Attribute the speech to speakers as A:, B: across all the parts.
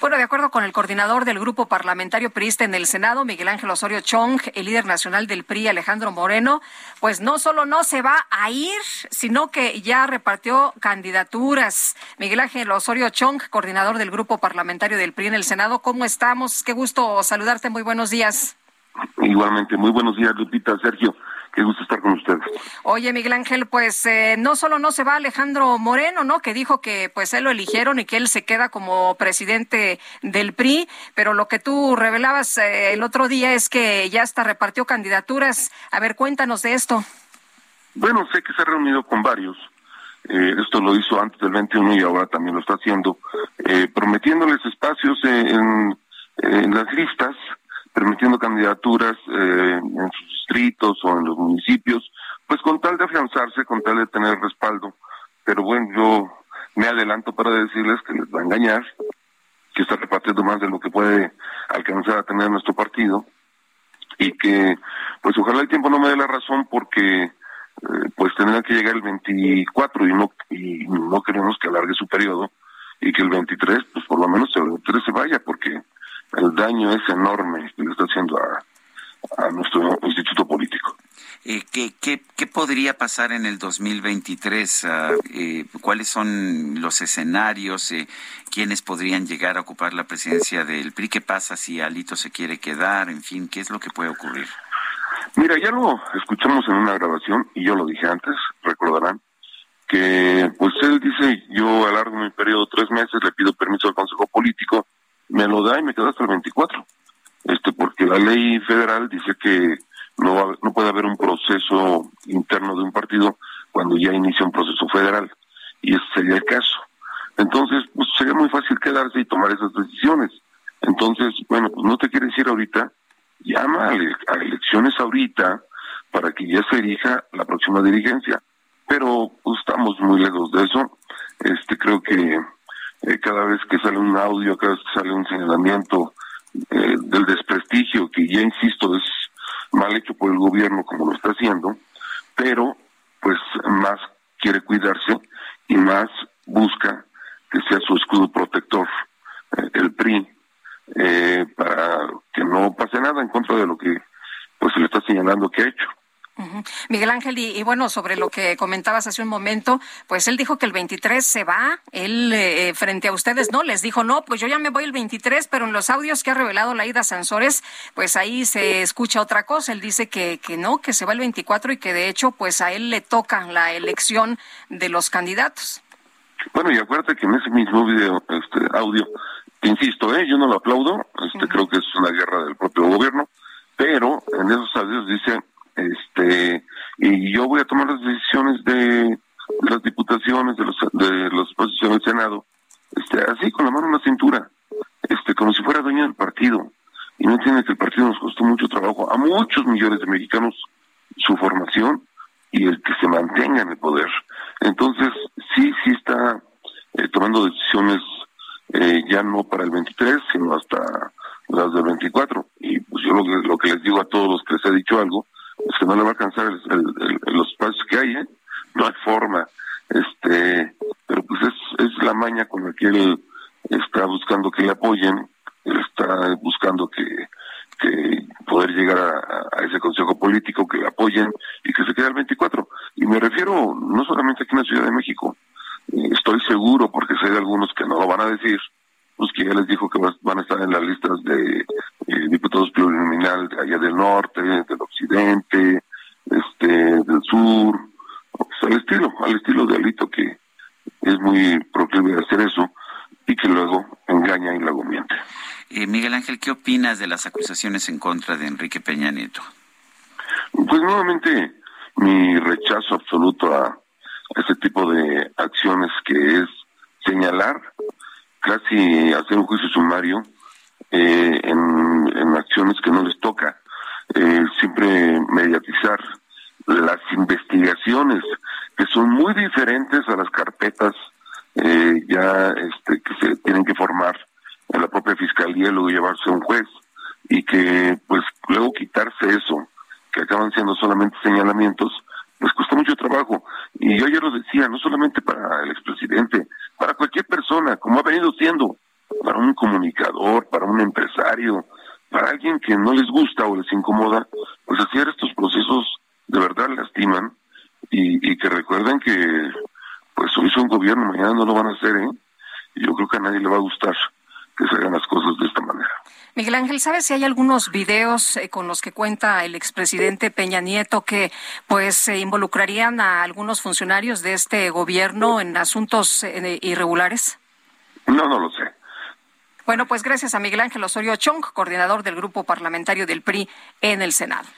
A: Bueno, de acuerdo con el coordinador del grupo parlamentario priista en el Senado, Miguel Ángel Osorio Chong, el líder nacional del PRI, Alejandro Moreno, pues no solo no se va a ir, sino que ya repartió candidaturas. Miguel Ángel Osorio Chong, coordinador del grupo parlamentario del PRI en el Senado, ¿cómo estamos? Qué gusto saludarte, muy buenos días.
B: Igualmente, muy buenos días, Lupita, Sergio. Qué gusto estar con ustedes.
A: Oye, Miguel Ángel, pues eh, no solo no se va Alejandro Moreno, ¿no? Que dijo que pues él lo eligieron y que él se queda como presidente del PRI, pero lo que tú revelabas eh, el otro día es que ya hasta repartió candidaturas. A ver, cuéntanos de esto.
B: Bueno, sé que se ha reunido con varios. Eh, esto lo hizo antes del 21 y ahora también lo está haciendo, prometiéndoles espacios en, en las listas permitiendo candidaturas eh, en sus distritos o en los municipios, pues con tal de afianzarse, con tal de tener respaldo. Pero bueno, yo me adelanto para decirles que les va a engañar, que está repartiendo más de lo que puede alcanzar a tener nuestro partido y que pues ojalá el tiempo no me dé la razón porque eh, pues tendrá que llegar el 24 y no y no queremos que alargue su periodo y que el 23 pues por lo menos el 23 se vaya porque el daño es enorme que le está haciendo a, nuestro instituto político.
C: Eh, ¿qué, qué, qué, podría pasar en el 2023? Ah, eh, ¿Cuáles son los escenarios? Eh, ¿Quiénes podrían llegar a ocupar la presidencia del PRI? ¿Qué pasa si Alito se quiere quedar? En fin, ¿qué es lo que puede ocurrir?
B: Mira, ya lo escuchamos en una grabación y yo lo dije antes, recordarán, que pues él dice, yo alargo mi periodo tres meses, le pido permiso al Consejo Político me lo da y me quedo hasta el 24. Este, porque la ley federal dice que no, no puede haber un proceso interno de un partido cuando ya inicia un proceso federal. Y ese sería el caso. Entonces, pues sería muy fácil quedarse y tomar esas decisiones. Entonces, bueno, pues no te quieres ir ahorita, llama a, elecciones ahorita para que ya se elija la próxima dirigencia. Pero pues, estamos muy lejos de eso. Este, creo que eh, cada vez que sale un audio, cada vez que sale un señalamiento eh, del desprestigio, que ya insisto, es mal hecho por el gobierno como lo está haciendo, pero pues más quiere cuidarse y más busca que sea su escudo protector, eh, el PRI, para que no pase nada en contra de lo que pues se le está señalando que ha hecho.
A: Miguel Ángel, y, bueno, sobre lo que comentabas hace un momento, pues él dijo que el 23 se va, él eh, frente a ustedes, ¿no? Les dijo, no, pues yo ya me voy el 23, pero en los audios que ha revelado Laida Sansores, pues ahí se escucha otra cosa. Él dice que, que no, que se va el 24 y que de hecho, pues a él le toca la elección de los candidatos.
B: Bueno, y acuérdate que en ese mismo video, este audio, insisto, ¿eh? yo no lo aplaudo, este, creo que es una guerra del propio gobierno, pero en esos audios dice este y yo voy a tomar las decisiones de, las diputaciones de los de los posiciones del senado este así con la mano en la cintura este como si fuera dueño del partido. Y no entiende que el partido nos costó mucho trabajo a muchos millones de mexicanos su formación y el que se mantenga en el poder. Entonces sí sí está eh, tomando decisiones eh, ya no para el 23 sino hasta las del 24 y pues yo lo, lo que les digo a todos los que les he dicho algo que no le va a alcanzar los espacios que hay, ¿eh? no hay forma, este, pero pues es, la maña con la que él está buscando que le apoyen, él está buscando que, poder llegar a, ese consejo político, que le apoyen y que se quede el 24. Y me refiero no solamente aquí en la Ciudad de México, eh, estoy seguro, porque sé de algunos que no lo van a decir, pues que ya les dijo que van a estar en las listas de eh, diputados de allá del norte, del occidente, este, del sur, pues al estilo, al estilo de Alito que es muy proclive de hacer eso y que luego engaña y luego miente.
C: Eh, Miguel Ángel, ¿qué opinas de las acusaciones en contra de Enrique Peña Nieto?
B: Pues nuevamente mi rechazo absoluto a ese tipo de acciones que es señalar casi hacer un juicio sumario eh, en, acciones que no les toca. eh, siempre mediatizar las investigaciones que son muy diferentes a las carpetas eh, ya este, que se tienen que formar en la propia fiscalía y luego llevarse a un juez y que pues luego quitarse eso que acaban siendo solamente señalamientos pues cuesta mucho trabajo y yo ayer lo decía no solamente para el expresidente para cualquier persona como ha venido siendo para un comunicador empresario para alguien que no les gusta o les incomoda pues hacer estos procesos de verdad lastiman y, y que recuerden que pues hoy son gobierno, mañana no lo van a hacer, ¿eh? Y yo creo que a nadie le va a gustar que se hagan las cosas de esta manera.
A: Miguel Ángel, ¿sabes si hay algunos videos eh, con los que cuenta el expresidente Peña Nieto que pues se involucrarían a algunos funcionarios de este gobierno en asuntos eh, irregulares?
B: No, no lo sé.
A: Bueno, pues gracias a Miguel Ángel Osorio Chong, coordinador del grupo parlamentario del PRI en el Senado.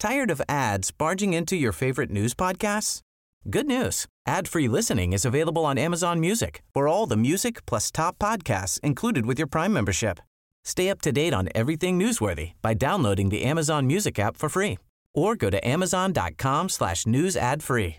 D: Tired of ads barging into your favorite news podcasts? Good news. Ad-free listening is available on Amazon Music for all the music plus top podcasts included with your Prime membership. Stay up to date on everything newsworthy by downloading the Amazon Music app for free or go to amazon.com slash news ad free.